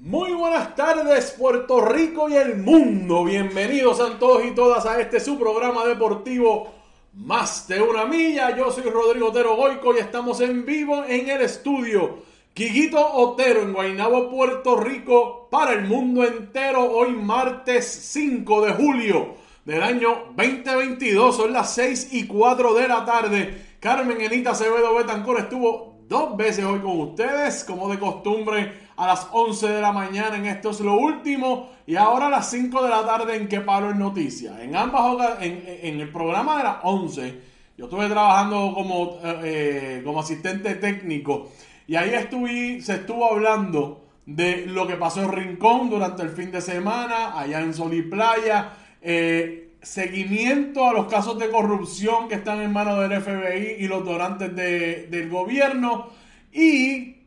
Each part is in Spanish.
Muy buenas tardes Puerto Rico y el mundo. Bienvenidos a todos y todas a este su programa deportivo Más de una milla. Yo soy Rodrigo Otero Goico y estamos en vivo en el estudio Quiguito Otero en Guaynabo, Puerto Rico para el mundo entero. Hoy martes 5 de julio del año 2022. Son las 6 y 4 de la tarde. Carmen Enita Acevedo Betancor estuvo dos veces hoy con ustedes, como de costumbre a las 11 de la mañana en Esto es lo último y ahora a las 5 de la tarde en Que Palo en Noticias. En ambas en, en el programa de las 11 yo estuve trabajando como, eh, eh, como asistente técnico y ahí estuve, se estuvo hablando de lo que pasó en Rincón durante el fin de semana, allá en Sol y Playa, eh, seguimiento a los casos de corrupción que están en manos del FBI y los donantes de, del gobierno y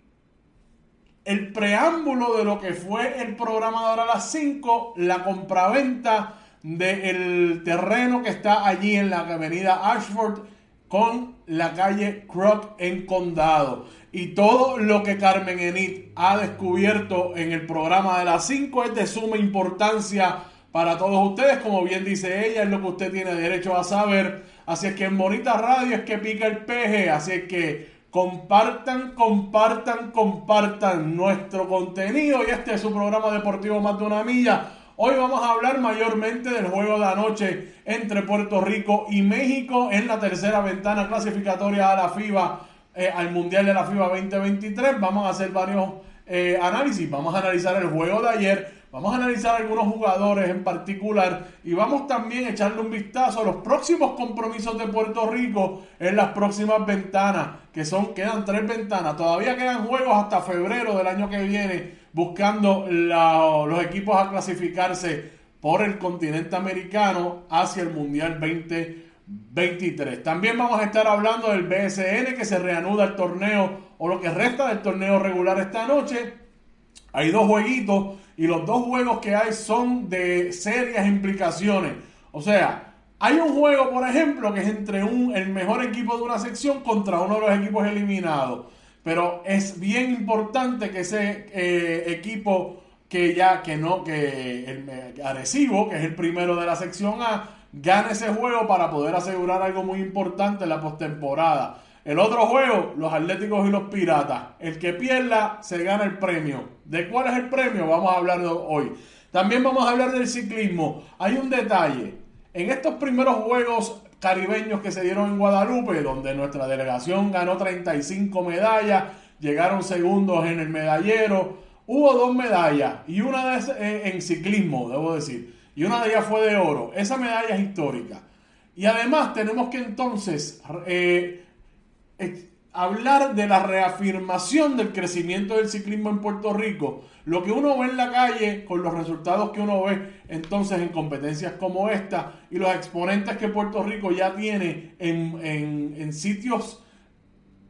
el preámbulo de lo que fue el programa de a las 5, la compraventa del terreno que está allí en la avenida Ashford con la calle Croc en Condado. Y todo lo que Carmen Enid ha descubierto en el programa de las 5 es de suma importancia para todos ustedes. Como bien dice ella, es lo que usted tiene derecho a saber. Así es que en Bonita Radio es que pica el peje. Así es que Compartan, compartan, compartan nuestro contenido y este es su programa deportivo Más de una Milla. Hoy vamos a hablar mayormente del juego de anoche entre Puerto Rico y México en la tercera ventana clasificatoria a la FIBA, eh, al Mundial de la FIBA 2023. Vamos a hacer varios eh, análisis. Vamos a analizar el juego de ayer Vamos a analizar algunos jugadores en particular y vamos también a echarle un vistazo a los próximos compromisos de Puerto Rico en las próximas ventanas, que son, quedan tres ventanas. Todavía quedan juegos hasta febrero del año que viene buscando los equipos a clasificarse por el continente americano hacia el Mundial 2023. También vamos a estar hablando del BSN que se reanuda el torneo o lo que resta del torneo regular esta noche. Hay dos jueguitos y los dos juegos que hay son de serias implicaciones. O sea, hay un juego, por ejemplo, que es entre un, el mejor equipo de una sección contra uno de los equipos eliminados. Pero es bien importante que ese eh, equipo que ya, que no, que el agresivo, que es el primero de la sección A, gane ese juego para poder asegurar algo muy importante en la postemporada. El otro juego, los Atléticos y los Piratas. El que pierda se gana el premio. ¿De cuál es el premio? Vamos a hablar hoy. También vamos a hablar del ciclismo. Hay un detalle. En estos primeros juegos caribeños que se dieron en Guadalupe, donde nuestra delegación ganó 35 medallas, llegaron segundos en el medallero, hubo dos medallas y una de eh, en ciclismo, debo decir, y una de ellas fue de oro. Esa medalla es histórica. Y además tenemos que entonces eh, hablar de la reafirmación del crecimiento del ciclismo en Puerto Rico, lo que uno ve en la calle con los resultados que uno ve entonces en competencias como esta y los exponentes que Puerto Rico ya tiene en, sitios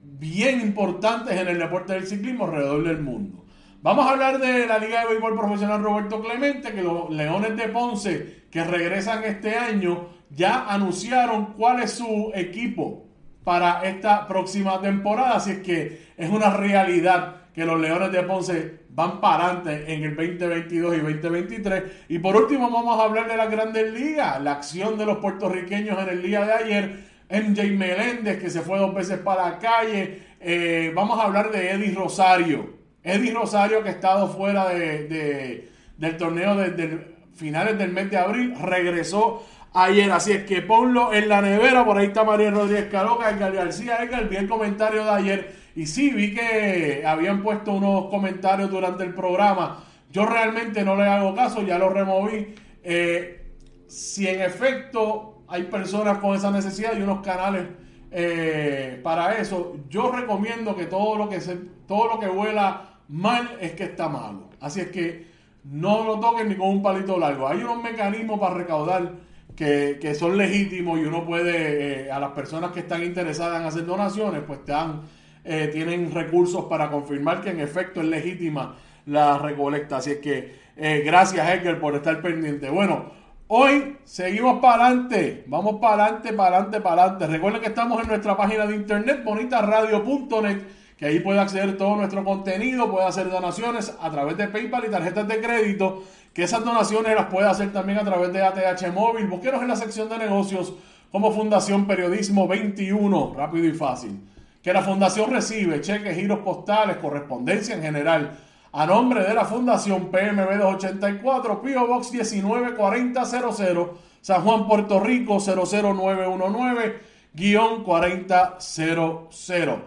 bien importantes en el deporte del ciclismo alrededor del mundo. Vamos a hablar de la Liga de Béisbol Profesional Roberto Clemente, que los Leones de Ponce, que regresan este año, ya anunciaron cuál es su equipo para esta próxima temporada. Así es que es una realidad que los Leones de Ponce van para adelante en el 2022 y 2023. Y por último vamos a hablar de la Grandes Ligas, la acción de los puertorriqueños en el día de ayer. MJ Meléndez que se fue dos veces para la calle. Eh, vamos a hablar de Eddie Rosario. Eddie Rosario que ha estado fuera de, del torneo desde finales del mes de abril, regresó ayer. Así es que ponlo en la nevera. Por ahí está María Rodríguez Caroca, Edgar García. Edgar, vi el comentario de ayer. Y sí, vi que habían puesto unos comentarios durante el programa. Yo realmente no le hago caso, ya lo removí. Eh, si en efecto hay personas con esa necesidad y unos canales eh, para eso, yo recomiendo que todo lo que se, todo lo que vuela mal es que está malo. Así es que no lo toquen ni con un palito largo. Hay unos mecanismos para recaudar que, son legítimos y uno puede, eh, a las personas que están interesadas en hacer donaciones, pues te dan, eh, tienen recursos para confirmar que en efecto es legítima la recolecta. Así es que eh, gracias Edgar por estar pendiente. Bueno, hoy seguimos para adelante, vamos para adelante, para adelante, para adelante. Recuerden que estamos en nuestra página de internet, bonitarradio.net que ahí puede acceder todo nuestro contenido, puede hacer donaciones a través de PayPal y tarjetas de crédito, que esas donaciones las puede hacer también a través de ATH Móvil. Búsquenos en la sección de negocios como Fundación Periodismo 21, rápido y fácil. Que la Fundación recibe cheques, giros postales, correspondencia en general. A nombre de la Fundación PMB 284, PO Box 194000, San Juan, Puerto Rico 00919-4000.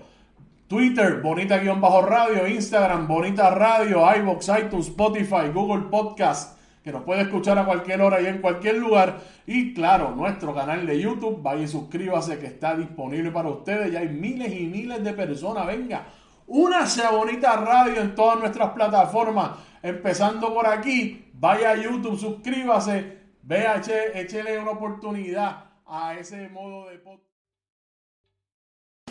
Twitter, Bonita-Radio, Instagram, Bonita Radio, iBox, iTunes, Spotify, Google Podcast, que nos puede escuchar a cualquier hora y en cualquier lugar. Y claro, nuestro canal de YouTube, vaya y suscríbase que está disponible para ustedes. Ya hay miles y miles de personas. Venga, únase a Bonita Radio en todas nuestras plataformas. Empezando por aquí, vaya a YouTube, suscríbase, vea, échele una oportunidad a ese modo de podcast.